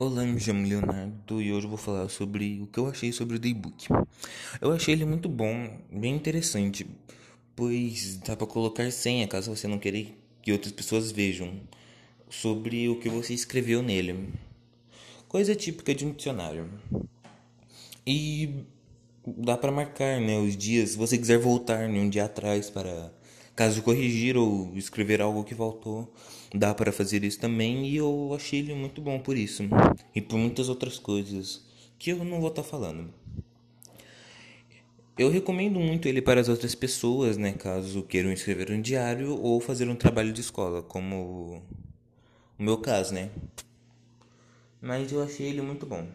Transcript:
Olá, me chamo Leonardo e hoje vou falar sobre o que eu achei sobre o Daybook. Eu achei ele muito bom, bem interessante, pois dá para colocar senha caso você não queira que outras pessoas vejam sobre o que você escreveu nele. Coisa típica de um dicionário. E dá para marcar, né, os dias, se você quiser voltar né, um dia atrás para caso corrigir ou escrever algo que faltou, dá para fazer isso também e eu achei ele muito bom por isso e por muitas outras coisas que eu não vou estar tá falando. Eu recomendo muito ele para as outras pessoas, né, caso queiram escrever um diário ou fazer um trabalho de escola, como o meu caso, né? Mas eu achei ele muito bom.